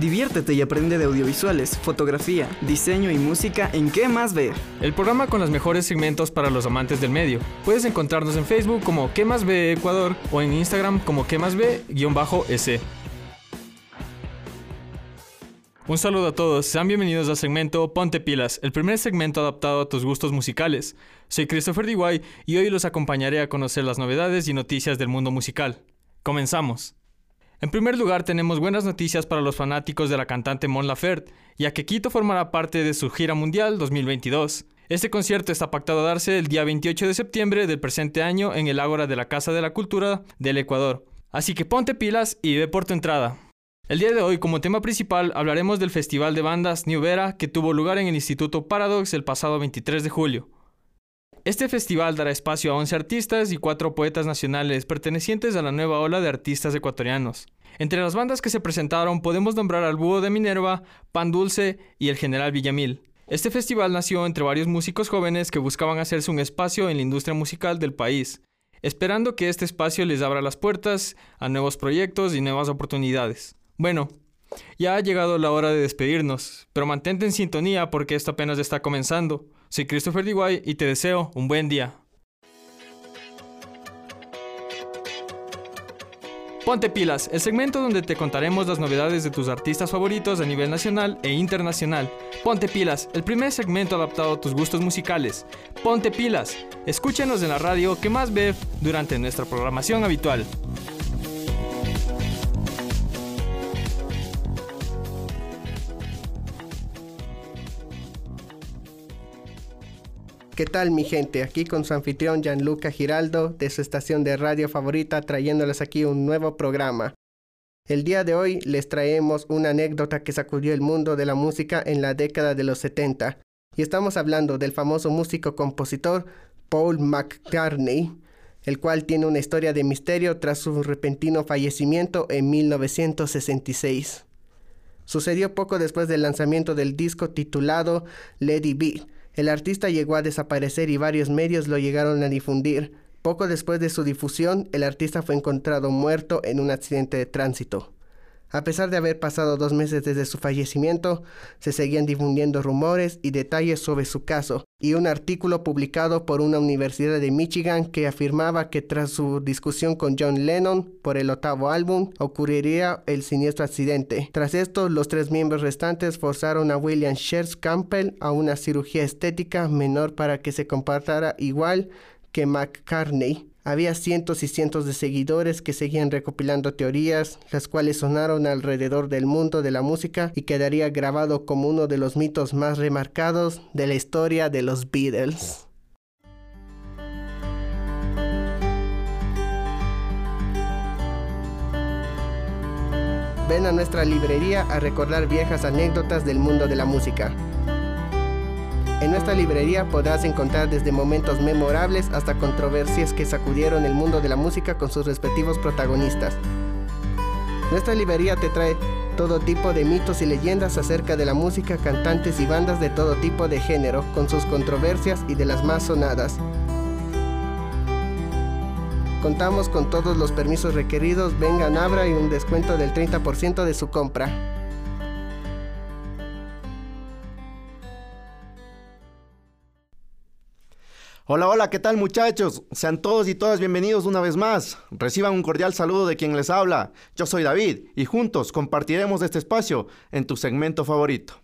Diviértete y aprende de audiovisuales, fotografía, diseño y música en ¿Qué más ver? El programa con los mejores segmentos para los amantes del medio. Puedes encontrarnos en Facebook como ¿Qué más ve Ecuador? o en Instagram como ¿Qué más ve-s. Un saludo a todos, sean bienvenidos al segmento Ponte Pilas, el primer segmento adaptado a tus gustos musicales. Soy Christopher DY y hoy los acompañaré a conocer las novedades y noticias del mundo musical. Comenzamos. En primer lugar, tenemos buenas noticias para los fanáticos de la cantante Mon Laferte, ya que Quito formará parte de su gira mundial 2022. Este concierto está pactado a darse el día 28 de septiembre del presente año en el Ágora de la Casa de la Cultura del Ecuador. Así que ponte pilas y ve por tu entrada. El día de hoy, como tema principal, hablaremos del Festival de Bandas New Vera que tuvo lugar en el Instituto Paradox el pasado 23 de julio. Este festival dará espacio a 11 artistas y 4 poetas nacionales pertenecientes a la nueva ola de artistas ecuatorianos. Entre las bandas que se presentaron podemos nombrar al Búho de Minerva, Pan Dulce y el General Villamil. Este festival nació entre varios músicos jóvenes que buscaban hacerse un espacio en la industria musical del país, esperando que este espacio les abra las puertas a nuevos proyectos y nuevas oportunidades. Bueno, ya ha llegado la hora de despedirnos, pero mantente en sintonía porque esto apenas está comenzando. Soy Christopher DY y te deseo un buen día. Ponte pilas, el segmento donde te contaremos las novedades de tus artistas favoritos a nivel nacional e internacional. Ponte pilas, el primer segmento adaptado a tus gustos musicales. Ponte pilas, escúchanos en la radio que más ve durante nuestra programación habitual. ¿Qué tal mi gente? Aquí con su anfitrión Gianluca Giraldo de su estación de radio favorita trayéndoles aquí un nuevo programa. El día de hoy les traemos una anécdota que sacudió el mundo de la música en la década de los 70 y estamos hablando del famoso músico compositor Paul McCartney, el cual tiene una historia de misterio tras su repentino fallecimiento en 1966. Sucedió poco después del lanzamiento del disco titulado Lady B, el artista llegó a desaparecer y varios medios lo llegaron a difundir. Poco después de su difusión, el artista fue encontrado muerto en un accidente de tránsito. A pesar de haber pasado dos meses desde su fallecimiento, se seguían difundiendo rumores y detalles sobre su caso, y un artículo publicado por una universidad de Michigan que afirmaba que tras su discusión con John Lennon por el octavo álbum, ocurriría el siniestro accidente. Tras esto, los tres miembros restantes forzaron a William Scherz Campbell a una cirugía estética menor para que se comportara igual que McCartney. Había cientos y cientos de seguidores que seguían recopilando teorías, las cuales sonaron alrededor del mundo de la música y quedaría grabado como uno de los mitos más remarcados de la historia de los Beatles. Ven a nuestra librería a recordar viejas anécdotas del mundo de la música. En nuestra librería podrás encontrar desde momentos memorables hasta controversias que sacudieron el mundo de la música con sus respectivos protagonistas. Nuestra librería te trae todo tipo de mitos y leyendas acerca de la música, cantantes y bandas de todo tipo de género, con sus controversias y de las más sonadas. Contamos con todos los permisos requeridos, vengan, abra y un descuento del 30% de su compra. Hola, hola, ¿qué tal muchachos? Sean todos y todas bienvenidos una vez más. Reciban un cordial saludo de quien les habla. Yo soy David y juntos compartiremos este espacio en tu segmento favorito.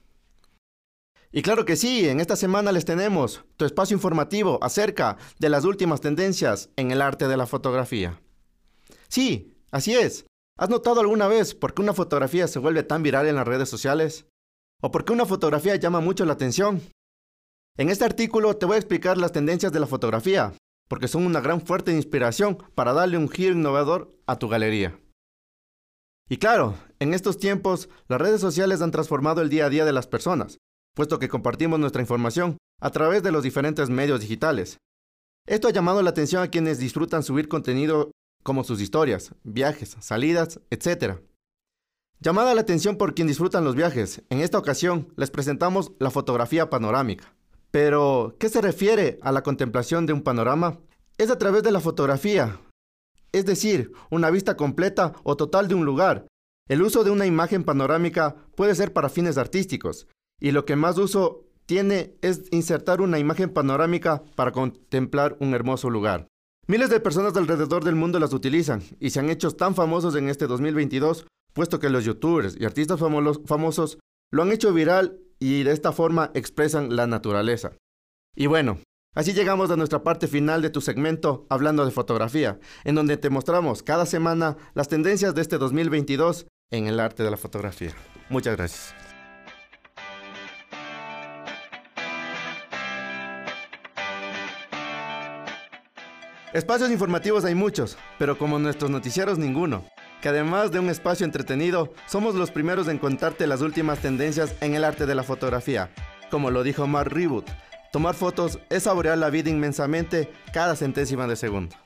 Y claro que sí, en esta semana les tenemos tu espacio informativo acerca de las últimas tendencias en el arte de la fotografía. Sí, así es. ¿Has notado alguna vez por qué una fotografía se vuelve tan viral en las redes sociales? ¿O por qué una fotografía llama mucho la atención? En este artículo te voy a explicar las tendencias de la fotografía, porque son una gran fuerte inspiración para darle un giro innovador a tu galería. Y claro, en estos tiempos las redes sociales han transformado el día a día de las personas, puesto que compartimos nuestra información a través de los diferentes medios digitales. Esto ha llamado la atención a quienes disfrutan subir contenido como sus historias, viajes, salidas, etc. Llamada la atención por quien disfrutan los viajes, en esta ocasión les presentamos la fotografía panorámica. Pero, ¿qué se refiere a la contemplación de un panorama? Es a través de la fotografía, es decir, una vista completa o total de un lugar, El uso de una imagen panorámica puede ser para fines artísticos, y lo que más uso tiene es insertar una imagen panorámica para contemplar un hermoso lugar. Miles de personas alrededor del mundo las utilizan y se han hecho tan famosos en este 2022, puesto que los youtubers y artistas famosos lo han hecho viral y de esta forma expresan la naturaleza. Y bueno, así llegamos a nuestra parte final de tu segmento Hablando de fotografía, en donde te mostramos cada semana las tendencias de este 2022 en el arte de la fotografía. Muchas gracias. Espacios informativos hay muchos, pero como nuestros noticieros ninguno. Que además de un espacio entretenido, somos los primeros en contarte las últimas tendencias en el arte de la fotografía. Como lo dijo Mark Reboot, tomar fotos es saborear la vida inmensamente cada centésima de segundo.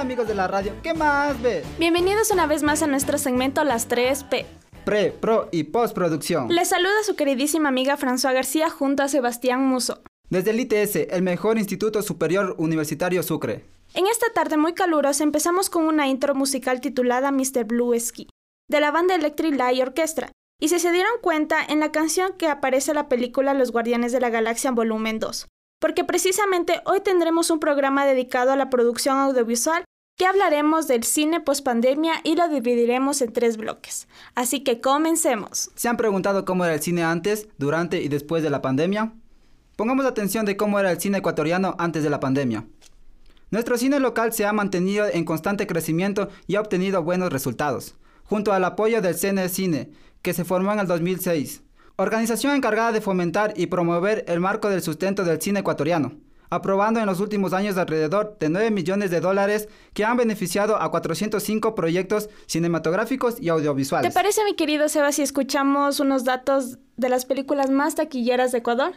Amigos de la radio, ¿qué más ve? Bienvenidos una vez más a nuestro segmento Las 3P. Pre, pro y postproducción. Les saluda su queridísima amiga François García junto a Sebastián Muso. Desde el ITS, el mejor Instituto Superior Universitario Sucre. En esta tarde muy calurosa empezamos con una intro musical titulada Mr. Blue Ski, de la banda Electric Light Orchestra. Y si se dieron cuenta, en la canción que aparece la película Los Guardianes de la Galaxia Volumen 2. Porque precisamente hoy tendremos un programa dedicado a la producción audiovisual que hablaremos del cine post-pandemia y lo dividiremos en tres bloques. Así que comencemos. ¿Se han preguntado cómo era el cine antes, durante y después de la pandemia? Pongamos atención de cómo era el cine ecuatoriano antes de la pandemia. Nuestro cine local se ha mantenido en constante crecimiento y ha obtenido buenos resultados, junto al apoyo del CNE Cine, que se formó en el 2006, organización encargada de fomentar y promover el marco del sustento del cine ecuatoriano aprobando en los últimos años alrededor de 9 millones de dólares que han beneficiado a 405 proyectos cinematográficos y audiovisuales. ¿Te parece, mi querido Seba, si escuchamos unos datos de las películas más taquilleras de Ecuador?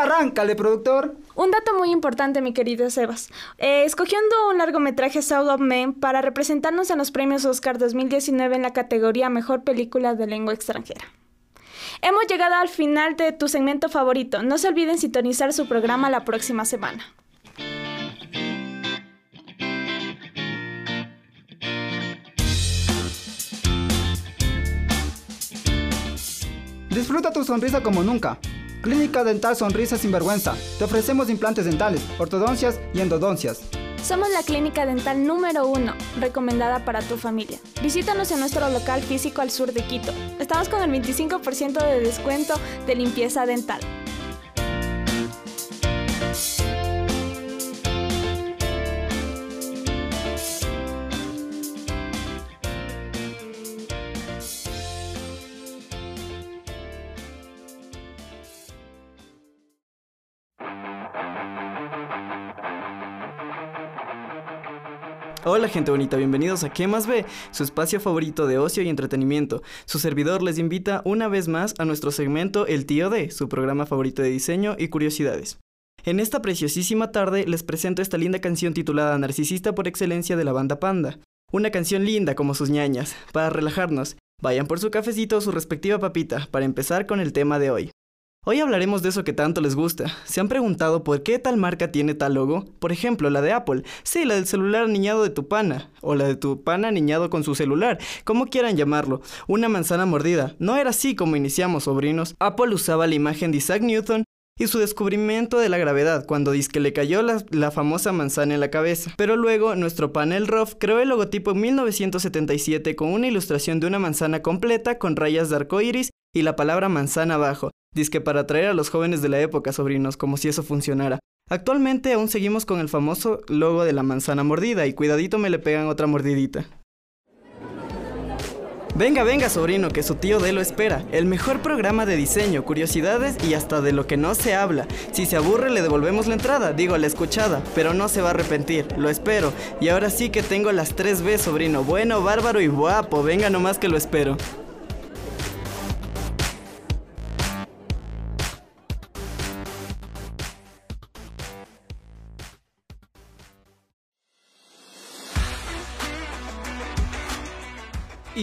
Arráncale, productor. Un dato muy importante, mi querido Sebas. Eh, escogiendo un largometraje Sound of Men para representarnos en los premios Oscar 2019 en la categoría Mejor Película de Lengua Extranjera. Hemos llegado al final de tu segmento favorito. No se olviden sintonizar su programa la próxima semana. Disfruta tu sonrisa como nunca. Clínica Dental Sonrisa Sin Vergüenza. Te ofrecemos implantes dentales, ortodoncias y endodoncias. Somos la clínica dental número uno, recomendada para tu familia. Visítanos en nuestro local físico al sur de Quito. Estamos con el 25% de descuento de limpieza dental. Hola gente bonita, bienvenidos a ¿Qué más ve? Su espacio favorito de ocio y entretenimiento. Su servidor les invita una vez más a nuestro segmento El Tío D, su programa favorito de diseño y curiosidades. En esta preciosísima tarde les presento esta linda canción titulada Narcisista por excelencia de la banda Panda. Una canción linda como sus ñañas, para relajarnos. Vayan por su cafecito o su respectiva papita para empezar con el tema de hoy. Hoy hablaremos de eso que tanto les gusta. ¿Se han preguntado por qué tal marca tiene tal logo? Por ejemplo, la de Apple. Sí, la del celular niñado de tu pana. O la de tu pana niñado con su celular. Como quieran llamarlo. Una manzana mordida. No era así como iniciamos, sobrinos. Apple usaba la imagen de Isaac Newton y su descubrimiento de la gravedad cuando que le cayó la, la, famosa manzana en la cabeza. Pero luego nuestro panel ROF creó el logotipo en 1977 con una ilustración de una manzana completa con rayas de arco iris y la palabra manzana abajo, Dice para atraer a los jóvenes de la época, sobrinos, como si eso funcionara. Actualmente aún seguimos con el famoso logo de la manzana mordida y cuidadito me le pegan otra mordidita. Venga, venga, sobrino, que su tío D lo espera. El mejor programa de diseño, curiosidades y hasta de lo que no se habla. Si se aburre, le devolvemos la entrada, digo, la escuchada, pero no se va a arrepentir, lo espero. Y ahora sí que tengo las 3 B, sobrino. Bueno, bárbaro y guapo. Venga nomás que lo espero.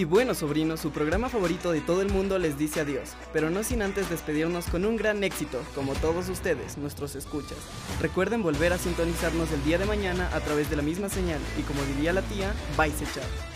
Y bueno, sobrinos, su programa favorito de todo el mundo les dice adiós, pero no sin antes despedirnos con un gran éxito, como todos ustedes, nuestros escuchas. Recuerden volver a sintonizarnos el día de mañana a través de la misma señal y como diría la tía, chao.